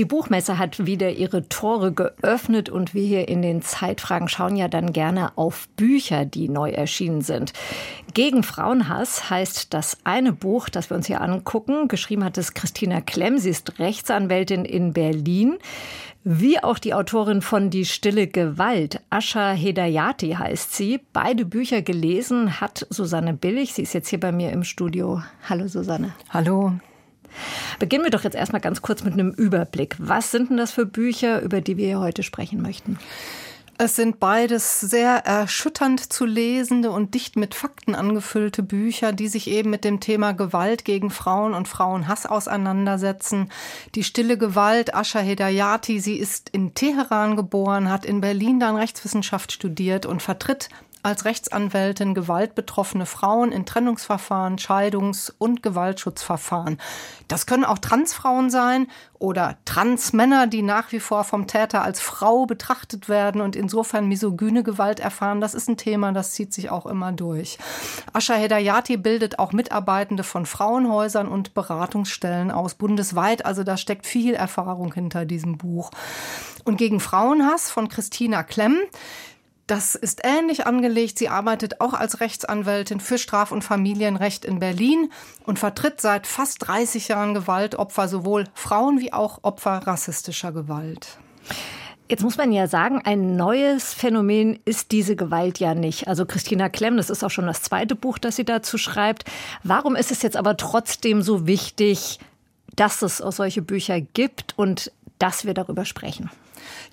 die Buchmesse hat wieder ihre Tore geöffnet und wir hier in den Zeitfragen schauen ja dann gerne auf Bücher, die neu erschienen sind. Gegen Frauenhass heißt das eine Buch, das wir uns hier angucken. Geschrieben hat es Christina Klemm. Sie ist Rechtsanwältin in Berlin. Wie auch die Autorin von Die stille Gewalt, Asha Hedayati heißt sie. Beide Bücher gelesen hat Susanne Billig. Sie ist jetzt hier bei mir im Studio. Hallo Susanne. Hallo. Beginnen wir doch jetzt erstmal ganz kurz mit einem Überblick. Was sind denn das für Bücher, über die wir heute sprechen möchten? Es sind beides sehr erschütternd zu lesende und dicht mit Fakten angefüllte Bücher, die sich eben mit dem Thema Gewalt gegen Frauen und Frauenhass auseinandersetzen. Die stille Gewalt, Asha Hedayati, sie ist in Teheran geboren, hat in Berlin dann Rechtswissenschaft studiert und vertritt als Rechtsanwältin gewaltbetroffene Frauen in Trennungsverfahren, Scheidungs- und Gewaltschutzverfahren. Das können auch Transfrauen sein oder Transmänner, die nach wie vor vom Täter als Frau betrachtet werden und insofern misogyne Gewalt erfahren. Das ist ein Thema, das zieht sich auch immer durch. Asha Hedayati bildet auch Mitarbeitende von Frauenhäusern und Beratungsstellen aus bundesweit. Also da steckt viel Erfahrung hinter diesem Buch. Und gegen Frauenhass von Christina Klemm. Das ist ähnlich angelegt. Sie arbeitet auch als Rechtsanwältin für Straf- und Familienrecht in Berlin und vertritt seit fast 30 Jahren Gewaltopfer, sowohl Frauen wie auch Opfer rassistischer Gewalt. Jetzt muss man ja sagen, ein neues Phänomen ist diese Gewalt ja nicht. Also Christina Klemm, das ist auch schon das zweite Buch, das sie dazu schreibt. Warum ist es jetzt aber trotzdem so wichtig, dass es auch solche Bücher gibt und dass wir darüber sprechen?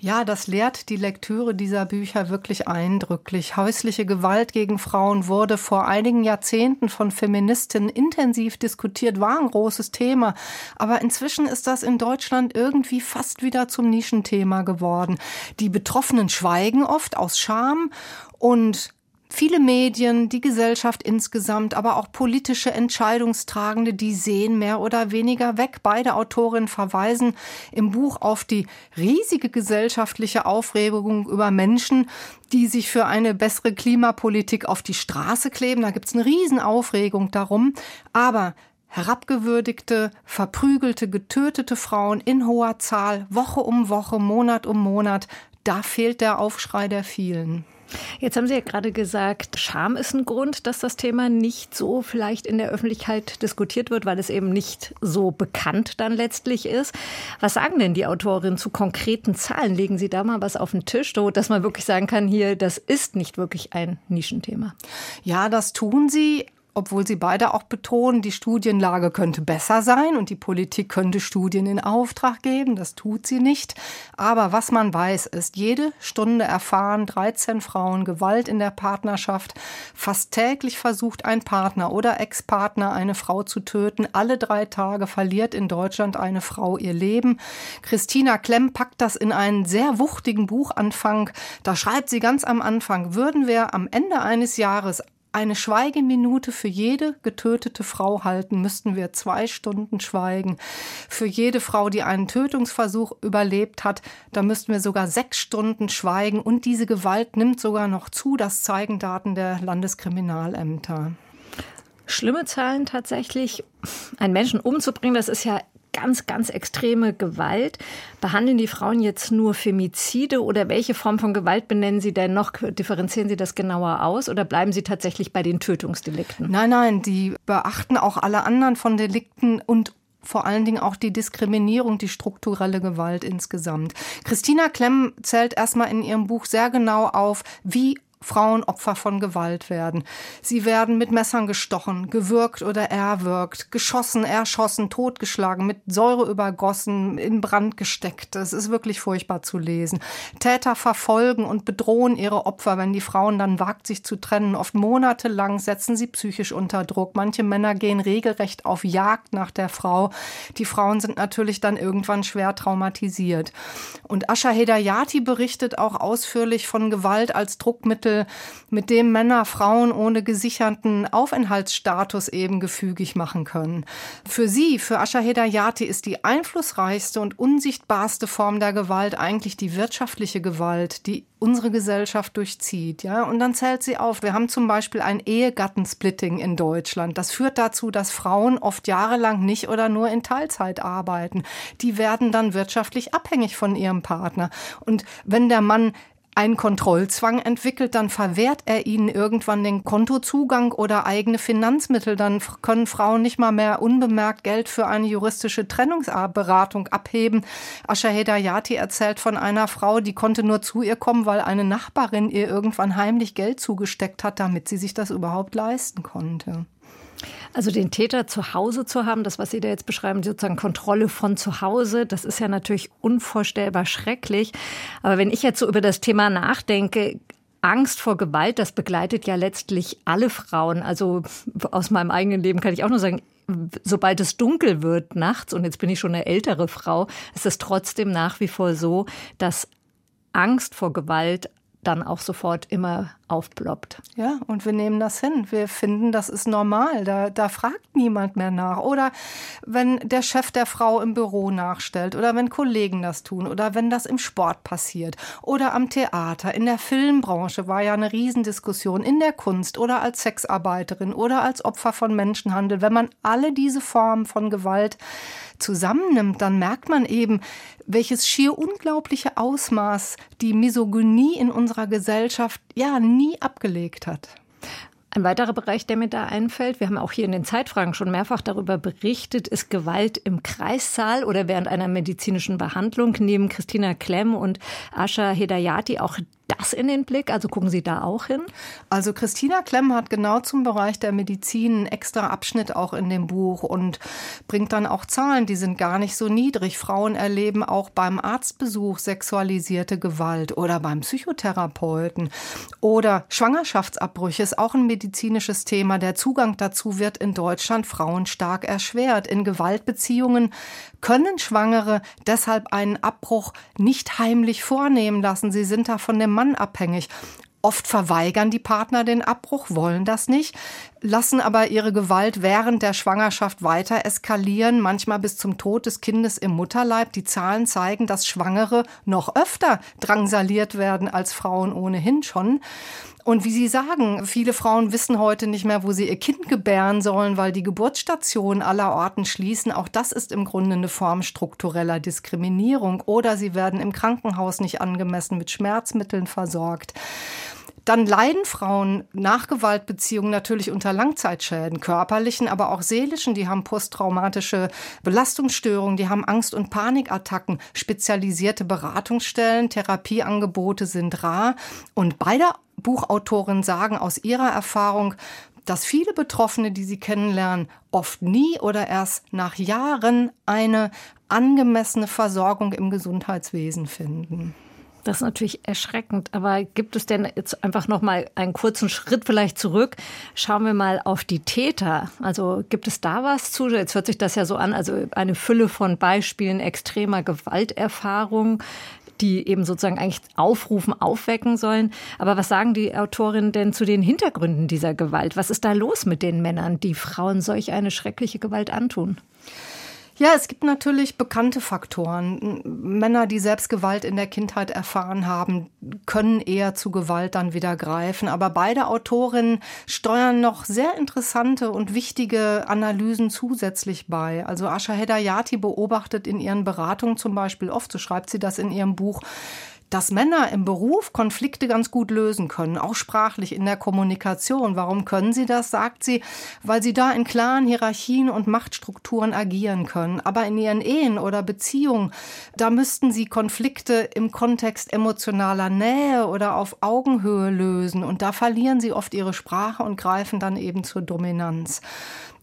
Ja, das lehrt die Lektüre dieser Bücher wirklich eindrücklich. Häusliche Gewalt gegen Frauen wurde vor einigen Jahrzehnten von Feministinnen intensiv diskutiert, war ein großes Thema. Aber inzwischen ist das in Deutschland irgendwie fast wieder zum Nischenthema geworden. Die Betroffenen schweigen oft aus Scham und Viele Medien, die Gesellschaft insgesamt, aber auch politische Entscheidungstragende, die sehen mehr oder weniger weg. Beide Autorinnen verweisen im Buch auf die riesige gesellschaftliche Aufregung über Menschen, die sich für eine bessere Klimapolitik auf die Straße kleben. Da gibt's eine Riesenaufregung darum. Aber herabgewürdigte, verprügelte, getötete Frauen in hoher Zahl, Woche um Woche, Monat um Monat, da fehlt der Aufschrei der vielen. Jetzt haben Sie ja gerade gesagt, Scham ist ein Grund, dass das Thema nicht so vielleicht in der Öffentlichkeit diskutiert wird, weil es eben nicht so bekannt dann letztlich ist. Was sagen denn die Autorinnen zu konkreten Zahlen? Legen Sie da mal was auf den Tisch, so dass man wirklich sagen kann, hier, das ist nicht wirklich ein Nischenthema? Ja, das tun sie obwohl sie beide auch betonen, die Studienlage könnte besser sein und die Politik könnte Studien in Auftrag geben. Das tut sie nicht. Aber was man weiß, ist, jede Stunde erfahren 13 Frauen Gewalt in der Partnerschaft. Fast täglich versucht ein Partner oder Ex-Partner eine Frau zu töten. Alle drei Tage verliert in Deutschland eine Frau ihr Leben. Christina Klemm packt das in einen sehr wuchtigen Buchanfang. Da schreibt sie ganz am Anfang, würden wir am Ende eines Jahres eine Schweigeminute für jede getötete Frau halten, müssten wir zwei Stunden schweigen. Für jede Frau, die einen Tötungsversuch überlebt hat, da müssten wir sogar sechs Stunden schweigen. Und diese Gewalt nimmt sogar noch zu, das zeigen Daten der Landeskriminalämter. Schlimme Zahlen tatsächlich. Einen Menschen umzubringen, das ist ja ganz, ganz extreme Gewalt. Behandeln die Frauen jetzt nur Femizide oder welche Form von Gewalt benennen Sie denn noch? Differenzieren Sie das genauer aus oder bleiben Sie tatsächlich bei den Tötungsdelikten? Nein, nein, die beachten auch alle anderen von Delikten und vor allen Dingen auch die Diskriminierung, die strukturelle Gewalt insgesamt. Christina Klemm zählt erstmal in ihrem Buch sehr genau auf, wie Frauen Opfer von Gewalt werden. Sie werden mit Messern gestochen, gewürgt oder erwürgt, geschossen, erschossen, totgeschlagen, mit Säure übergossen, in Brand gesteckt. Es ist wirklich furchtbar zu lesen. Täter verfolgen und bedrohen ihre Opfer, wenn die Frauen dann wagt, sich zu trennen. Oft monatelang setzen sie psychisch unter Druck. Manche Männer gehen regelrecht auf Jagd nach der Frau. Die Frauen sind natürlich dann irgendwann schwer traumatisiert. Und Asha Hedayati berichtet auch ausführlich von Gewalt als Druckmittel Mittel, mit dem Männer Frauen ohne gesicherten Aufenthaltsstatus eben gefügig machen können. Für sie, für Asha Hedayati, ist die einflussreichste und unsichtbarste Form der Gewalt eigentlich die wirtschaftliche Gewalt, die unsere Gesellschaft durchzieht, ja. Und dann zählt sie auf. Wir haben zum Beispiel ein Ehegattensplitting in Deutschland. Das führt dazu, dass Frauen oft jahrelang nicht oder nur in Teilzeit arbeiten. Die werden dann wirtschaftlich abhängig von ihrem Partner. Und wenn der Mann einen Kontrollzwang entwickelt, dann verwehrt er ihnen irgendwann den Kontozugang oder eigene Finanzmittel. Dann können Frauen nicht mal mehr unbemerkt Geld für eine juristische Trennungsberatung abheben. Asha Hedayati erzählt von einer Frau, die konnte nur zu ihr kommen, weil eine Nachbarin ihr irgendwann heimlich Geld zugesteckt hat, damit sie sich das überhaupt leisten konnte. Also den Täter zu Hause zu haben, das, was Sie da jetzt beschreiben, sozusagen Kontrolle von zu Hause, das ist ja natürlich unvorstellbar schrecklich. Aber wenn ich jetzt so über das Thema nachdenke, Angst vor Gewalt, das begleitet ja letztlich alle Frauen. Also aus meinem eigenen Leben kann ich auch nur sagen, sobald es dunkel wird nachts, und jetzt bin ich schon eine ältere Frau, ist es trotzdem nach wie vor so, dass Angst vor Gewalt dann auch sofort immer aufploppt. Ja, und wir nehmen das hin. Wir finden, das ist normal. Da, da fragt niemand mehr nach. Oder wenn der Chef der Frau im Büro nachstellt oder wenn Kollegen das tun oder wenn das im Sport passiert oder am Theater, in der Filmbranche war ja eine Riesendiskussion, in der Kunst oder als Sexarbeiterin oder als Opfer von Menschenhandel. Wenn man alle diese Formen von Gewalt zusammennimmt, dann merkt man eben, welches schier unglaubliche Ausmaß die Misogynie in unserer Gesellschaft ja nie abgelegt hat. Ein weiterer Bereich, der mir da einfällt, wir haben auch hier in den Zeitfragen schon mehrfach darüber berichtet, ist Gewalt im Kreissaal oder während einer medizinischen Behandlung. Neben Christina Klemm und Asha Hedayati auch das in den Blick? Also gucken Sie da auch hin? Also Christina Klemm hat genau zum Bereich der Medizin einen extra Abschnitt auch in dem Buch und bringt dann auch Zahlen, die sind gar nicht so niedrig. Frauen erleben auch beim Arztbesuch sexualisierte Gewalt oder beim Psychotherapeuten oder Schwangerschaftsabbrüche ist auch ein medizinisches Thema. Der Zugang dazu wird in Deutschland Frauen stark erschwert. In Gewaltbeziehungen können Schwangere deshalb einen Abbruch nicht heimlich vornehmen lassen. Sie sind da von dem Mann abhängig. Oft verweigern die Partner den Abbruch, wollen das nicht, lassen aber ihre Gewalt während der Schwangerschaft weiter eskalieren, manchmal bis zum Tod des Kindes im Mutterleib. Die Zahlen zeigen, dass Schwangere noch öfter drangsaliert werden als Frauen ohnehin schon. Und wie Sie sagen, viele Frauen wissen heute nicht mehr, wo sie ihr Kind gebären sollen, weil die Geburtsstationen aller Orten schließen. Auch das ist im Grunde eine Form struktureller Diskriminierung. Oder sie werden im Krankenhaus nicht angemessen mit Schmerzmitteln versorgt. Dann leiden Frauen nach Gewaltbeziehungen natürlich unter Langzeitschäden, körperlichen, aber auch seelischen. Die haben posttraumatische Belastungsstörungen, die haben Angst- und Panikattacken. Spezialisierte Beratungsstellen, Therapieangebote sind rar. Und beide Buchautorinnen sagen aus ihrer Erfahrung, dass viele Betroffene, die sie kennenlernen, oft nie oder erst nach Jahren eine angemessene Versorgung im Gesundheitswesen finden. Das ist natürlich erschreckend. Aber gibt es denn jetzt einfach noch mal einen kurzen Schritt vielleicht zurück? Schauen wir mal auf die Täter. Also gibt es da was zu? Jetzt hört sich das ja so an, also eine Fülle von Beispielen extremer Gewalterfahrung die eben sozusagen eigentlich aufrufen, aufwecken sollen. Aber was sagen die Autorinnen denn zu den Hintergründen dieser Gewalt? Was ist da los mit den Männern, die Frauen solch eine schreckliche Gewalt antun? Ja, es gibt natürlich bekannte Faktoren. Männer, die selbst Gewalt in der Kindheit erfahren haben, können eher zu Gewalt dann wieder greifen. Aber beide Autorinnen steuern noch sehr interessante und wichtige Analysen zusätzlich bei. Also Asha Hedayati beobachtet in ihren Beratungen zum Beispiel oft, so schreibt sie das in ihrem Buch, dass Männer im Beruf Konflikte ganz gut lösen können, auch sprachlich in der Kommunikation. Warum können sie das, sagt sie, weil sie da in klaren Hierarchien und Machtstrukturen agieren können. Aber in ihren Ehen oder Beziehungen, da müssten sie Konflikte im Kontext emotionaler Nähe oder auf Augenhöhe lösen. Und da verlieren sie oft ihre Sprache und greifen dann eben zur Dominanz.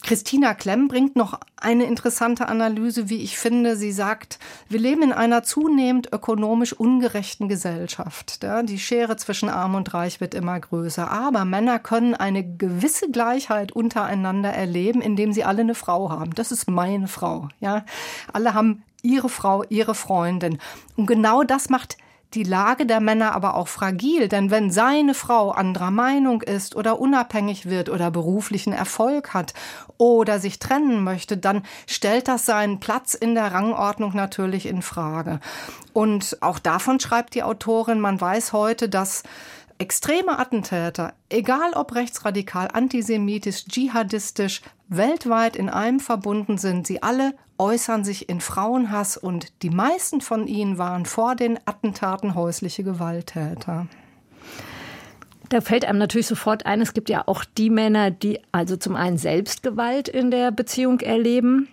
Christina Klemm bringt noch eine interessante Analyse, wie ich finde. Sie sagt, wir leben in einer zunehmend ökonomisch ungerechten Gesellschaft. Die Schere zwischen Arm und Reich wird immer größer. Aber Männer können eine gewisse Gleichheit untereinander erleben, indem sie alle eine Frau haben. Das ist meine Frau. Ja, alle haben ihre Frau, ihre Freundin. Und genau das macht die Lage der Männer aber auch fragil, denn wenn seine Frau anderer Meinung ist oder unabhängig wird oder beruflichen Erfolg hat oder sich trennen möchte, dann stellt das seinen Platz in der Rangordnung natürlich in Frage. Und auch davon schreibt die Autorin, man weiß heute, dass extreme Attentäter, egal ob rechtsradikal, antisemitisch, dschihadistisch, weltweit in einem verbunden sind, sie alle äußern sich in Frauenhass und die meisten von ihnen waren vor den Attentaten häusliche Gewalttäter. Da fällt einem natürlich sofort ein, es gibt ja auch die Männer, die also zum einen Selbstgewalt in der Beziehung erleben,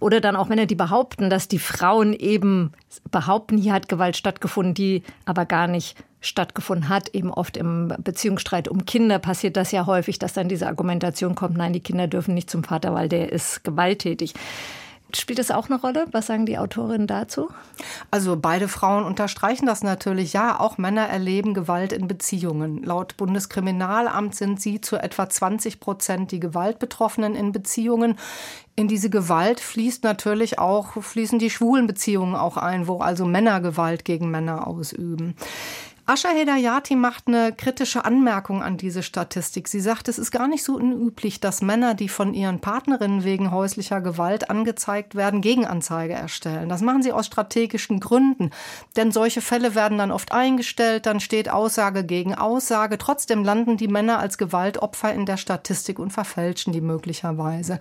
oder dann auch Männer, die behaupten, dass die Frauen eben behaupten, hier hat Gewalt stattgefunden, die aber gar nicht stattgefunden hat. Eben oft im Beziehungsstreit um Kinder passiert das ja häufig, dass dann diese Argumentation kommt, nein, die Kinder dürfen nicht zum Vater, weil der ist gewalttätig. Spielt das auch eine Rolle? Was sagen die Autorinnen dazu? Also beide Frauen unterstreichen das natürlich. Ja, auch Männer erleben Gewalt in Beziehungen. Laut Bundeskriminalamt sind sie zu etwa 20 Prozent die Gewaltbetroffenen in Beziehungen. In diese Gewalt fließt natürlich auch, fließen die schwulen Beziehungen auch ein, wo also Männer Gewalt gegen Männer ausüben. Asha Hedayati macht eine kritische Anmerkung an diese Statistik. Sie sagt, es ist gar nicht so unüblich, dass Männer, die von ihren Partnerinnen wegen häuslicher Gewalt angezeigt werden, Gegenanzeige erstellen. Das machen sie aus strategischen Gründen. Denn solche Fälle werden dann oft eingestellt, dann steht Aussage gegen Aussage. Trotzdem landen die Männer als Gewaltopfer in der Statistik und verfälschen die möglicherweise.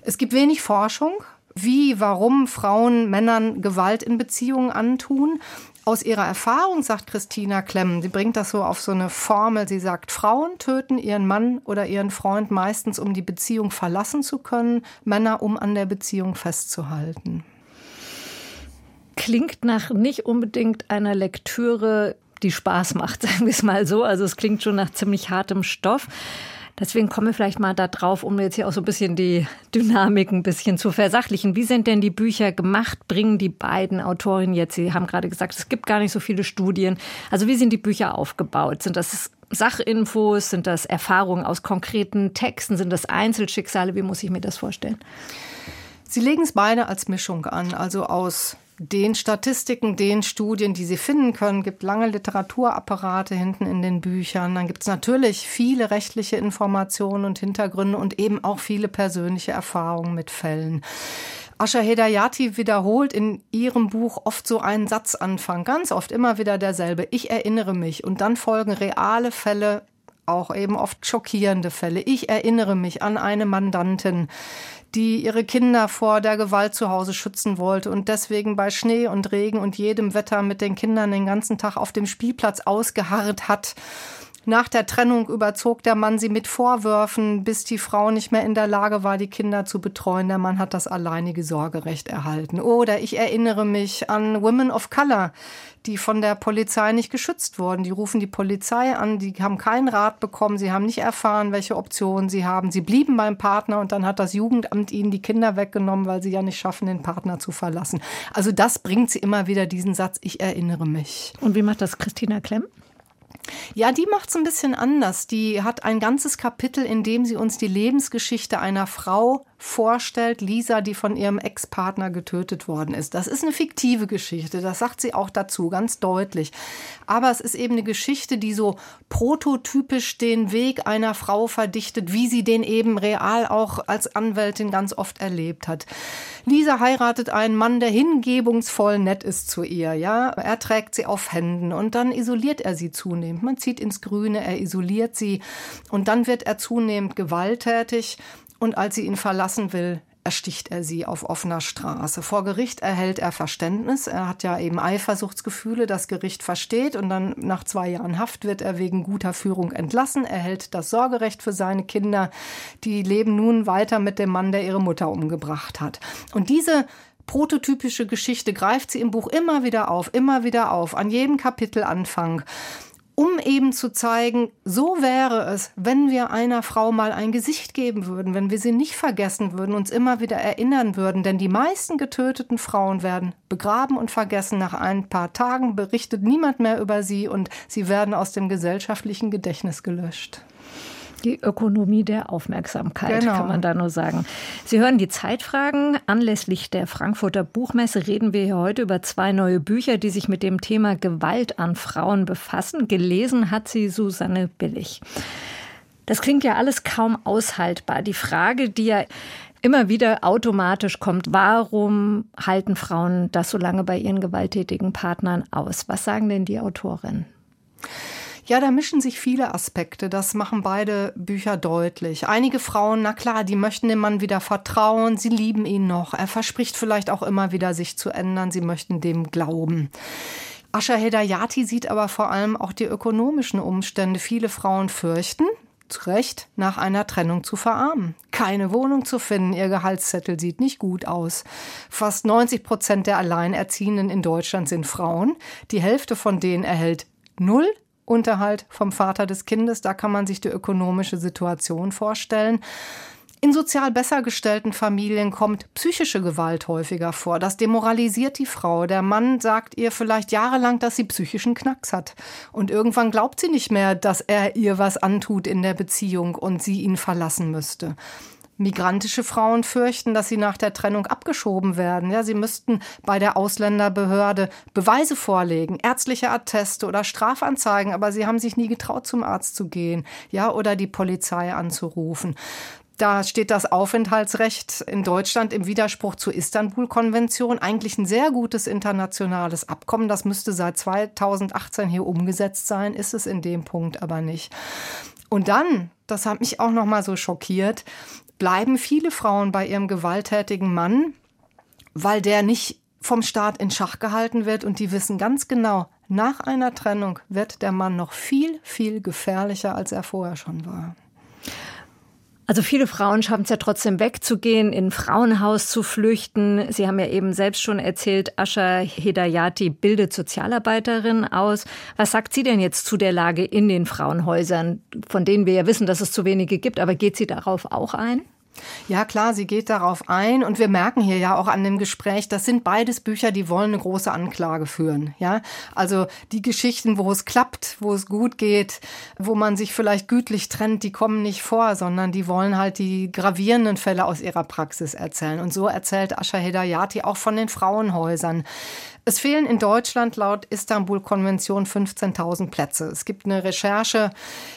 Es gibt wenig Forschung wie, warum Frauen Männern Gewalt in Beziehungen antun. Aus ihrer Erfahrung sagt Christina Klemm, sie bringt das so auf so eine Formel, sie sagt, Frauen töten ihren Mann oder ihren Freund meistens, um die Beziehung verlassen zu können, Männer, um an der Beziehung festzuhalten. Klingt nach nicht unbedingt einer Lektüre, die Spaß macht, sagen wir es mal so. Also es klingt schon nach ziemlich hartem Stoff. Deswegen kommen wir vielleicht mal da drauf, um jetzt hier auch so ein bisschen die Dynamik ein bisschen zu versachlichen. Wie sind denn die Bücher gemacht? Bringen die beiden Autorinnen jetzt, Sie haben gerade gesagt, es gibt gar nicht so viele Studien. Also wie sind die Bücher aufgebaut? Sind das Sachinfos? Sind das Erfahrungen aus konkreten Texten? Sind das Einzelschicksale? Wie muss ich mir das vorstellen? Sie legen es beide als Mischung an, also aus den Statistiken, den Studien, die Sie finden können, gibt lange Literaturapparate hinten in den Büchern. Dann gibt es natürlich viele rechtliche Informationen und Hintergründe und eben auch viele persönliche Erfahrungen mit Fällen. Asha Hedayati wiederholt in ihrem Buch oft so einen Satzanfang, ganz oft immer wieder derselbe. Ich erinnere mich. Und dann folgen reale Fälle, auch eben oft schockierende Fälle. Ich erinnere mich an eine Mandantin, die ihre Kinder vor der Gewalt zu Hause schützen wollte und deswegen bei Schnee und Regen und jedem Wetter mit den Kindern den ganzen Tag auf dem Spielplatz ausgeharrt hat. Nach der Trennung überzog der Mann sie mit Vorwürfen, bis die Frau nicht mehr in der Lage war, die Kinder zu betreuen. Der Mann hat das alleinige Sorgerecht erhalten. Oder ich erinnere mich an Women of Color, die von der Polizei nicht geschützt wurden. Die rufen die Polizei an, die haben keinen Rat bekommen, sie haben nicht erfahren, welche Optionen sie haben. Sie blieben beim Partner und dann hat das Jugendamt ihnen die Kinder weggenommen, weil sie ja nicht schaffen, den Partner zu verlassen. Also das bringt sie immer wieder diesen Satz, ich erinnere mich. Und wie macht das Christina Klemm? Ja, die macht es ein bisschen anders. Die hat ein ganzes Kapitel, in dem sie uns die Lebensgeschichte einer Frau vorstellt, Lisa, die von ihrem Ex-Partner getötet worden ist. Das ist eine fiktive Geschichte, das sagt sie auch dazu, ganz deutlich. Aber es ist eben eine Geschichte, die so prototypisch den Weg einer Frau verdichtet, wie sie den eben real auch als Anwältin ganz oft erlebt hat. Lisa heiratet einen Mann, der hingebungsvoll nett ist zu ihr, ja. Er trägt sie auf Händen und dann isoliert er sie zunehmend. Man zieht ins Grüne, er isoliert sie und dann wird er zunehmend gewalttätig und als sie ihn verlassen will, ersticht er sie auf offener Straße. Vor Gericht erhält er Verständnis. Er hat ja eben Eifersuchtsgefühle, das Gericht versteht und dann nach zwei Jahren Haft wird er wegen guter Führung entlassen, erhält das Sorgerecht für seine Kinder. Die leben nun weiter mit dem Mann, der ihre Mutter umgebracht hat. Und diese prototypische Geschichte greift sie im Buch immer wieder auf, immer wieder auf, an jedem Kapitelanfang um eben zu zeigen, so wäre es, wenn wir einer Frau mal ein Gesicht geben würden, wenn wir sie nicht vergessen würden, uns immer wieder erinnern würden. Denn die meisten getöteten Frauen werden begraben und vergessen. Nach ein paar Tagen berichtet niemand mehr über sie und sie werden aus dem gesellschaftlichen Gedächtnis gelöscht. Die Ökonomie der Aufmerksamkeit, genau. kann man da nur sagen. Sie hören die Zeitfragen. Anlässlich der Frankfurter Buchmesse reden wir hier heute über zwei neue Bücher, die sich mit dem Thema Gewalt an Frauen befassen. Gelesen hat sie Susanne Billig. Das klingt ja alles kaum aushaltbar. Die Frage, die ja immer wieder automatisch kommt, warum halten Frauen das so lange bei ihren gewalttätigen Partnern aus? Was sagen denn die Autorinnen? Ja, da mischen sich viele Aspekte. Das machen beide Bücher deutlich. Einige Frauen, na klar, die möchten dem Mann wieder vertrauen. Sie lieben ihn noch. Er verspricht vielleicht auch immer wieder, sich zu ändern. Sie möchten dem glauben. Asha Hedayati sieht aber vor allem auch die ökonomischen Umstände. Viele Frauen fürchten, zu Recht, nach einer Trennung zu verarmen. Keine Wohnung zu finden, ihr Gehaltszettel sieht nicht gut aus. Fast 90 Prozent der Alleinerziehenden in Deutschland sind Frauen. Die Hälfte von denen erhält null Unterhalt vom Vater des Kindes. Da kann man sich die ökonomische Situation vorstellen. In sozial besser gestellten Familien kommt psychische Gewalt häufiger vor. Das demoralisiert die Frau. Der Mann sagt ihr vielleicht jahrelang, dass sie psychischen Knacks hat. Und irgendwann glaubt sie nicht mehr, dass er ihr was antut in der Beziehung und sie ihn verlassen müsste. Migrantische Frauen fürchten, dass sie nach der Trennung abgeschoben werden. Ja, sie müssten bei der Ausländerbehörde Beweise vorlegen, ärztliche Atteste oder Strafanzeigen, aber sie haben sich nie getraut, zum Arzt zu gehen, ja, oder die Polizei anzurufen. Da steht das Aufenthaltsrecht in Deutschland im Widerspruch zur Istanbul-Konvention. Eigentlich ein sehr gutes internationales Abkommen. Das müsste seit 2018 hier umgesetzt sein, ist es in dem Punkt aber nicht. Und dann, das hat mich auch noch mal so schockiert, bleiben viele Frauen bei ihrem gewalttätigen Mann, weil der nicht vom Staat in Schach gehalten wird und die wissen ganz genau, nach einer Trennung wird der Mann noch viel, viel gefährlicher, als er vorher schon war. Also viele Frauen schaffen es ja trotzdem wegzugehen, in ein Frauenhaus zu flüchten. Sie haben ja eben selbst schon erzählt, Asha Hedayati bildet Sozialarbeiterin aus. Was sagt sie denn jetzt zu der Lage in den Frauenhäusern, von denen wir ja wissen, dass es zu wenige gibt, aber geht sie darauf auch ein? Ja, klar, sie geht darauf ein und wir merken hier ja auch an dem Gespräch, das sind beides Bücher, die wollen eine große Anklage führen. Ja, also die Geschichten, wo es klappt, wo es gut geht, wo man sich vielleicht gütlich trennt, die kommen nicht vor, sondern die wollen halt die gravierenden Fälle aus ihrer Praxis erzählen. Und so erzählt Asha Hedayati auch von den Frauenhäusern. Es fehlen in Deutschland laut Istanbul-Konvention 15.000 Plätze. Es gibt eine Recherche.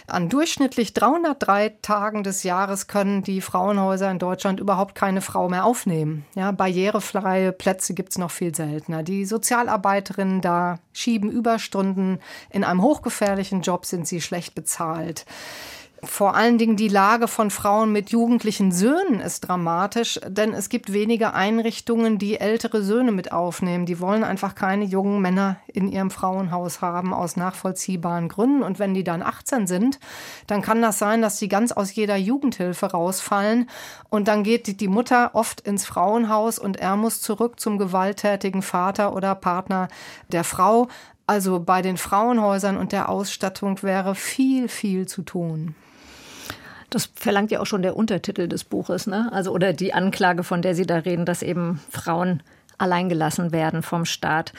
An durchschnittlich 303 Tagen des Jahres können die Frauenhäuser in Deutschland überhaupt keine Frau mehr aufnehmen. Ja, barrierefreie Plätze gibt es noch viel seltener. Die Sozialarbeiterinnen da schieben Überstunden. In einem hochgefährlichen Job sind sie schlecht bezahlt. Vor allen Dingen die Lage von Frauen mit jugendlichen Söhnen ist dramatisch, denn es gibt wenige Einrichtungen, die ältere Söhne mit aufnehmen. Die wollen einfach keine jungen Männer in ihrem Frauenhaus haben aus nachvollziehbaren Gründen. Und wenn die dann 18 sind, dann kann das sein, dass die ganz aus jeder Jugendhilfe rausfallen. Und dann geht die Mutter oft ins Frauenhaus und er muss zurück zum gewalttätigen Vater oder Partner der Frau. Also bei den Frauenhäusern und der Ausstattung wäre viel, viel zu tun. Das verlangt ja auch schon der Untertitel des Buches, ne? Also oder die Anklage, von der Sie da reden, dass eben Frauen alleingelassen werden vom Staat.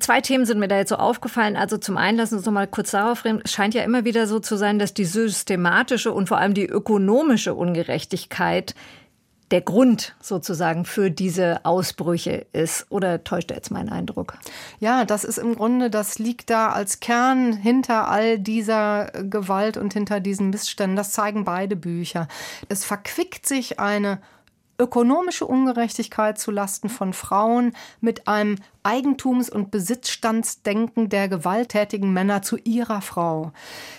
Zwei Themen sind mir da jetzt so aufgefallen. Also zum einen lassen Sie uns noch mal kurz darauf reden. Es scheint ja immer wieder so zu sein, dass die systematische und vor allem die ökonomische Ungerechtigkeit der Grund sozusagen für diese Ausbrüche ist. Oder täuscht jetzt meinen Eindruck? Ja, das ist im Grunde, das liegt da als Kern hinter all dieser Gewalt und hinter diesen Missständen. Das zeigen beide Bücher. Es verquickt sich eine ökonomische Ungerechtigkeit zu Lasten von Frauen mit einem Eigentums- und Besitzstandsdenken der gewalttätigen Männer zu ihrer Frau.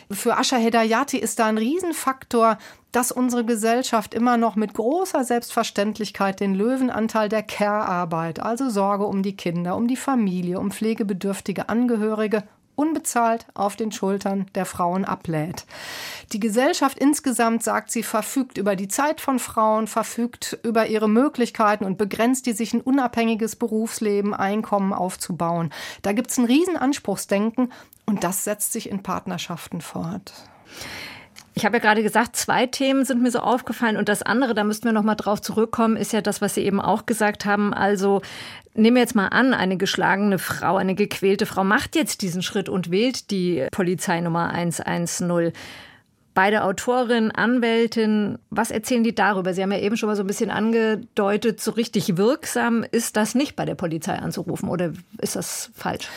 Für Asha Hedayati ist da ein Riesenfaktor, dass unsere Gesellschaft immer noch mit großer Selbstverständlichkeit den Löwenanteil der Care-Arbeit, also Sorge um die Kinder, um die Familie, um pflegebedürftige Angehörige unbezahlt auf den Schultern der Frauen ablädt. Die Gesellschaft insgesamt, sagt sie, verfügt über die Zeit von Frauen, verfügt über ihre Möglichkeiten und begrenzt die sich ein unabhängiges Berufsleben, Einkommen aufzubauen. Da gibt es ein Riesenanspruchsdenken und das setzt sich in Partnerschaften fort. Ich habe ja gerade gesagt, zwei Themen sind mir so aufgefallen und das andere, da müssten wir noch mal drauf zurückkommen, ist ja das, was Sie eben auch gesagt haben. Also nehmen wir jetzt mal an, eine geschlagene Frau, eine gequälte Frau macht jetzt diesen Schritt und wählt die Polizeinummer 110. Beide Autorin, Anwältin, was erzählen die darüber? Sie haben ja eben schon mal so ein bisschen angedeutet, so richtig wirksam ist das nicht bei der Polizei anzurufen oder ist das falsch?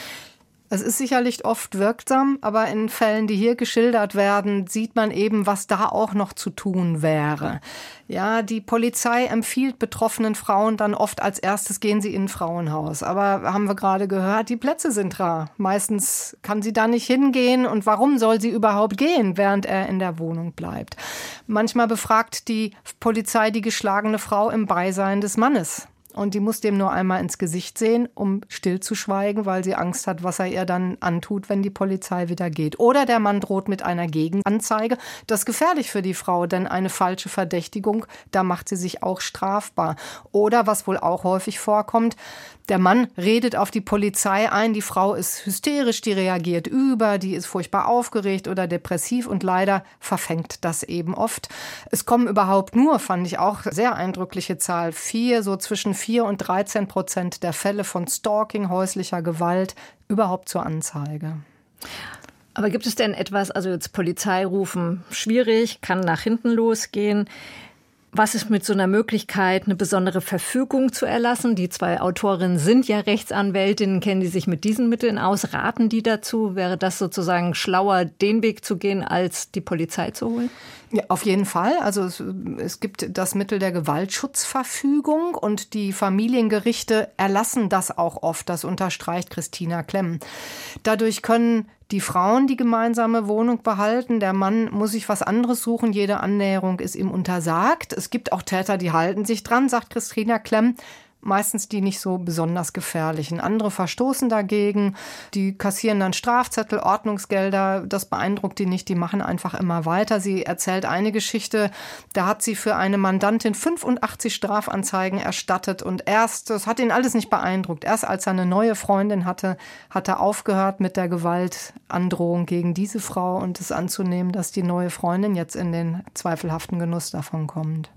Es ist sicherlich oft wirksam, aber in Fällen, die hier geschildert werden, sieht man eben, was da auch noch zu tun wäre. Ja, die Polizei empfiehlt betroffenen Frauen dann oft als erstes gehen sie in ein Frauenhaus. Aber haben wir gerade gehört, die Plätze sind rar. Meistens kann sie da nicht hingehen und warum soll sie überhaupt gehen, während er in der Wohnung bleibt? Manchmal befragt die Polizei die geschlagene Frau im Beisein des Mannes. Und die muss dem nur einmal ins Gesicht sehen, um stillzuschweigen, weil sie Angst hat, was er ihr dann antut, wenn die Polizei wieder geht. Oder der Mann droht mit einer Gegenanzeige. Das ist gefährlich für die Frau, denn eine falsche Verdächtigung, da macht sie sich auch strafbar. Oder was wohl auch häufig vorkommt, der Mann redet auf die Polizei ein, die Frau ist hysterisch, die reagiert über, die ist furchtbar aufgeregt oder depressiv und leider verfängt das eben oft. Es kommen überhaupt nur, fand ich auch sehr eindrückliche Zahl, vier, so zwischen vier und 13 Prozent der Fälle von Stalking, häuslicher Gewalt überhaupt zur Anzeige. Aber gibt es denn etwas, also jetzt Polizei rufen, schwierig, kann nach hinten losgehen? Was ist mit so einer Möglichkeit, eine besondere Verfügung zu erlassen? Die zwei Autorinnen sind ja Rechtsanwältinnen, kennen die sich mit diesen Mitteln aus? Raten die dazu? Wäre das sozusagen schlauer, den Weg zu gehen, als die Polizei zu holen? Ja, auf jeden Fall. Also es, es, gibt das Mittel der Gewaltschutzverfügung und die Familiengerichte erlassen das auch oft. Das unterstreicht Christina Klemm. Dadurch können die Frauen die gemeinsame Wohnung behalten. Der Mann muss sich was anderes suchen. Jede Annäherung ist ihm untersagt. Es gibt auch Täter, die halten sich dran, sagt Christina Klemm meistens die nicht so besonders gefährlichen. Andere verstoßen dagegen, die kassieren dann Strafzettel, Ordnungsgelder, das beeindruckt die nicht, die machen einfach immer weiter. Sie erzählt eine Geschichte, da hat sie für eine Mandantin 85 Strafanzeigen erstattet und erst, das hat ihn alles nicht beeindruckt, erst als er eine neue Freundin hatte, hat er aufgehört mit der Gewaltandrohung gegen diese Frau und es anzunehmen, dass die neue Freundin jetzt in den zweifelhaften Genuss davon kommt.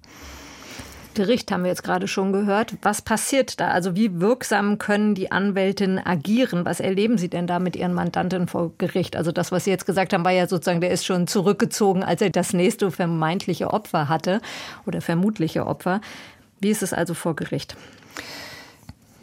Gericht haben wir jetzt gerade schon gehört. Was passiert da? Also wie wirksam können die Anwältinnen agieren? Was erleben Sie denn da mit Ihren Mandanten vor Gericht? Also das, was Sie jetzt gesagt haben, war ja sozusagen, der ist schon zurückgezogen, als er das nächste vermeintliche Opfer hatte oder vermutliche Opfer. Wie ist es also vor Gericht?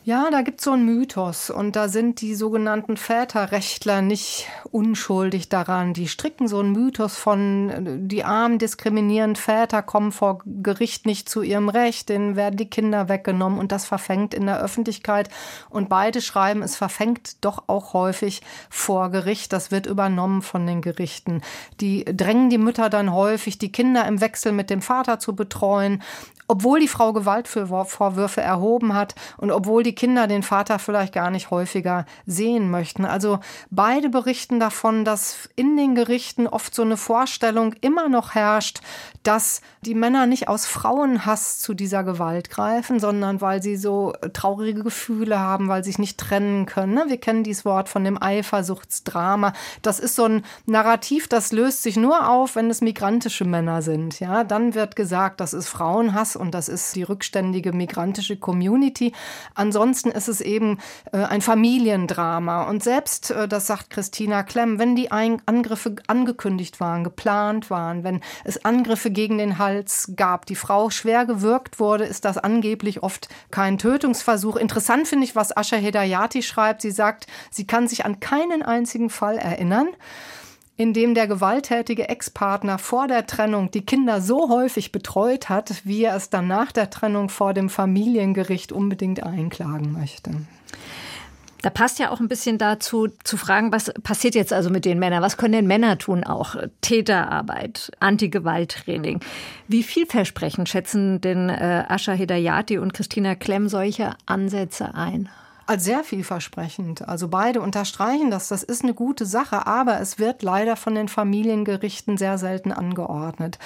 Ja, da gibt's so einen Mythos und da sind die sogenannten Väterrechtler nicht unschuldig daran. Die stricken so einen Mythos von, die armen diskriminierenden Väter kommen vor Gericht nicht zu ihrem Recht, denen werden die Kinder weggenommen und das verfängt in der Öffentlichkeit. Und beide schreiben, es verfängt doch auch häufig vor Gericht. Das wird übernommen von den Gerichten. Die drängen die Mütter dann häufig, die Kinder im Wechsel mit dem Vater zu betreuen obwohl die Frau Gewaltvorwürfe erhoben hat und obwohl die Kinder den Vater vielleicht gar nicht häufiger sehen möchten. Also beide berichten davon, dass in den Gerichten oft so eine Vorstellung immer noch herrscht, dass die Männer nicht aus Frauenhass zu dieser Gewalt greifen, sondern weil sie so traurige Gefühle haben, weil sie sich nicht trennen können. Ne? Wir kennen dieses Wort von dem Eifersuchtsdrama. Das ist so ein Narrativ, das löst sich nur auf, wenn es migrantische Männer sind. Ja, dann wird gesagt, das ist Frauenhass und das ist die rückständige migrantische Community. Ansonsten ist es eben äh, ein Familiendrama. Und selbst, äh, das sagt Christina Klemm, wenn die Angriffe angekündigt waren, geplant waren, wenn es Angriffe gegen den Hals gab, die Frau schwer gewürgt wurde, ist das angeblich oft kein Tötungsversuch. Interessant finde ich, was Asha Hedayati schreibt. Sie sagt, sie kann sich an keinen einzigen Fall erinnern in dem der gewalttätige Ex-Partner vor der Trennung die Kinder so häufig betreut hat, wie er es dann nach der Trennung vor dem Familiengericht unbedingt einklagen möchte. Da passt ja auch ein bisschen dazu, zu fragen, was passiert jetzt also mit den Männern? Was können denn Männer tun auch? Täterarbeit, Anti-Gewalt-Training. Wie vielversprechend schätzen denn äh, Ascha Hedayati und Christina Klemm solche Ansätze ein? Als sehr vielversprechend. Also beide unterstreichen das. Das ist eine gute Sache, aber es wird leider von den Familiengerichten sehr selten angeordnet.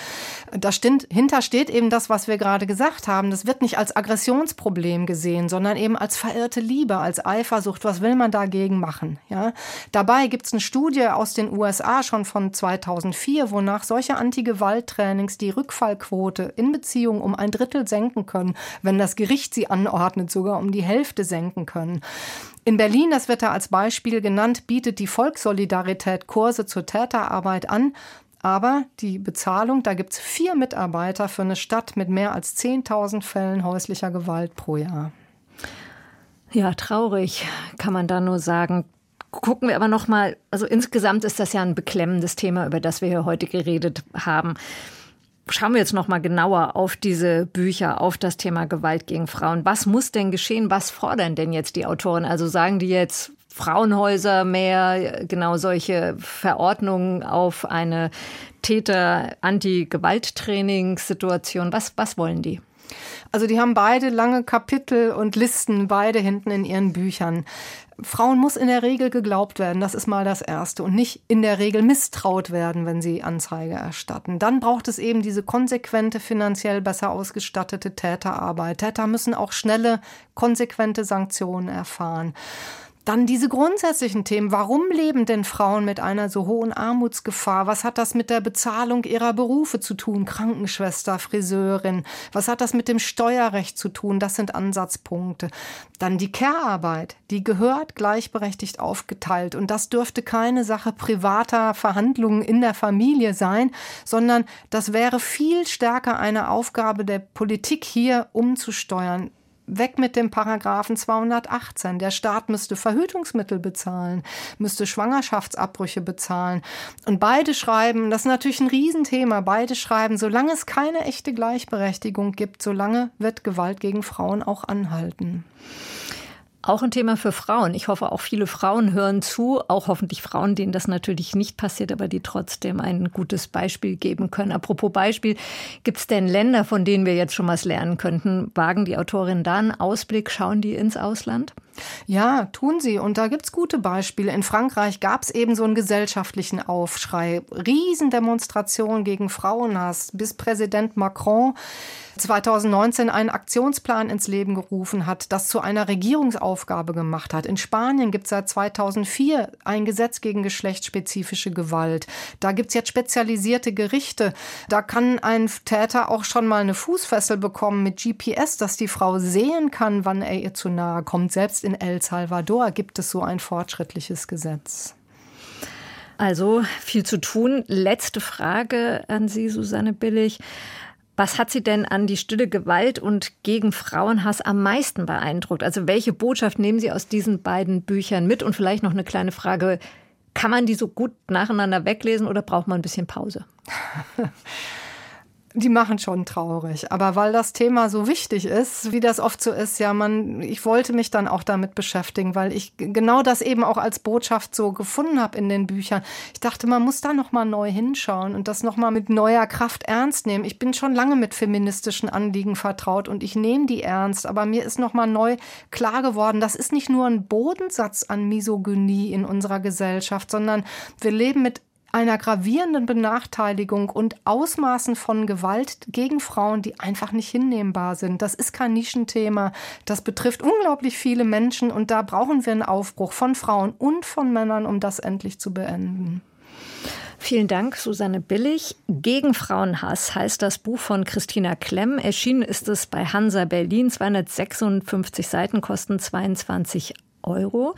Da hinter steht eben das, was wir gerade gesagt haben. Das wird nicht als Aggressionsproblem gesehen, sondern eben als verirrte Liebe, als Eifersucht. Was will man dagegen machen? Ja? Dabei gibt es eine Studie aus den USA schon von 2004, wonach solche Anti-Gewalt-Trainings die Rückfallquote in Beziehungen um ein Drittel senken können, wenn das Gericht sie anordnet, sogar um die Hälfte senken können können. In Berlin, das wird da als Beispiel genannt, bietet die Volkssolidarität Kurse zur Täterarbeit an. Aber die Bezahlung, da gibt es vier Mitarbeiter für eine Stadt mit mehr als 10.000 Fällen häuslicher Gewalt pro Jahr. Ja, traurig, kann man da nur sagen. Gucken wir aber noch mal, also insgesamt ist das ja ein beklemmendes Thema, über das wir hier heute geredet haben. Schauen wir jetzt noch mal genauer auf diese Bücher, auf das Thema Gewalt gegen Frauen. Was muss denn geschehen? Was fordern denn jetzt die Autoren? Also sagen die jetzt Frauenhäuser mehr, genau solche Verordnungen auf eine Täter-Anti-Gewalt-Trainingssituation? Was, was wollen die? Also die haben beide lange Kapitel und Listen, beide hinten in ihren Büchern. Frauen muss in der Regel geglaubt werden, das ist mal das Erste, und nicht in der Regel misstraut werden, wenn sie Anzeige erstatten. Dann braucht es eben diese konsequente, finanziell besser ausgestattete Täterarbeit. Täter müssen auch schnelle, konsequente Sanktionen erfahren. Dann diese grundsätzlichen Themen. Warum leben denn Frauen mit einer so hohen Armutsgefahr? Was hat das mit der Bezahlung ihrer Berufe zu tun? Krankenschwester, Friseurin. Was hat das mit dem Steuerrecht zu tun? Das sind Ansatzpunkte. Dann die Care-Arbeit. Die gehört gleichberechtigt aufgeteilt. Und das dürfte keine Sache privater Verhandlungen in der Familie sein, sondern das wäre viel stärker eine Aufgabe der Politik hier umzusteuern weg mit dem Paragraphen 218. Der Staat müsste Verhütungsmittel bezahlen, müsste Schwangerschaftsabbrüche bezahlen. Und beide schreiben, das ist natürlich ein Riesenthema, beide schreiben, solange es keine echte Gleichberechtigung gibt, solange wird Gewalt gegen Frauen auch anhalten. Auch ein Thema für Frauen. Ich hoffe, auch viele Frauen hören zu, auch hoffentlich Frauen, denen das natürlich nicht passiert, aber die trotzdem ein gutes Beispiel geben können. Apropos Beispiel, gibt es denn Länder, von denen wir jetzt schon was lernen könnten? Wagen die Autorin da einen Ausblick? Schauen die ins Ausland? Ja, tun sie. Und da gibt's gute Beispiele. In Frankreich gab's eben so einen gesellschaftlichen Aufschrei. Riesendemonstrationen gegen Frauenhass, bis Präsident Macron 2019 einen Aktionsplan ins Leben gerufen hat, das zu einer Regierungsaufgabe gemacht hat. In Spanien gibt es seit 2004 ein Gesetz gegen geschlechtsspezifische Gewalt. Da gibt es jetzt spezialisierte Gerichte. Da kann ein Täter auch schon mal eine Fußfessel bekommen mit GPS, dass die Frau sehen kann, wann er ihr zu nahe kommt. Selbst in El Salvador gibt es so ein fortschrittliches Gesetz. Also viel zu tun. Letzte Frage an Sie, Susanne Billig. Was hat Sie denn an die stille Gewalt und gegen Frauenhass am meisten beeindruckt? Also welche Botschaft nehmen Sie aus diesen beiden Büchern mit? Und vielleicht noch eine kleine Frage. Kann man die so gut nacheinander weglesen oder braucht man ein bisschen Pause? die machen schon traurig. Aber weil das Thema so wichtig ist, wie das oft so ist, ja, man, ich wollte mich dann auch damit beschäftigen, weil ich genau das eben auch als Botschaft so gefunden habe in den Büchern. Ich dachte, man muss da noch mal neu hinschauen und das noch mal mit neuer Kraft ernst nehmen. Ich bin schon lange mit feministischen Anliegen vertraut und ich nehme die ernst, aber mir ist noch mal neu klar geworden, das ist nicht nur ein Bodensatz an Misogynie in unserer Gesellschaft, sondern wir leben mit einer gravierenden Benachteiligung und Ausmaßen von Gewalt gegen Frauen, die einfach nicht hinnehmbar sind. Das ist kein Nischenthema. Das betrifft unglaublich viele Menschen und da brauchen wir einen Aufbruch von Frauen und von Männern, um das endlich zu beenden. Vielen Dank, Susanne Billig. Gegen Frauenhass heißt das Buch von Christina Klemm. Erschienen ist es bei Hansa Berlin. 256 Seiten kosten 22 Euro.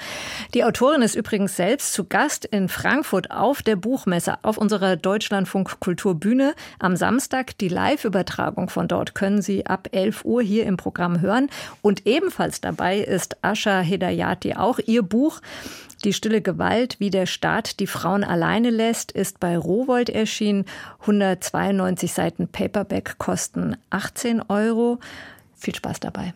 Die Autorin ist übrigens selbst zu Gast in Frankfurt auf der Buchmesse auf unserer Deutschlandfunk Kulturbühne am Samstag. Die Live-Übertragung von dort können Sie ab 11 Uhr hier im Programm hören. Und ebenfalls dabei ist Asha Hedayati. Auch ihr Buch die stille Gewalt, wie der Staat die Frauen alleine lässt, ist bei Rowold erschienen. 192 Seiten Paperback kosten 18 Euro. Viel Spaß dabei.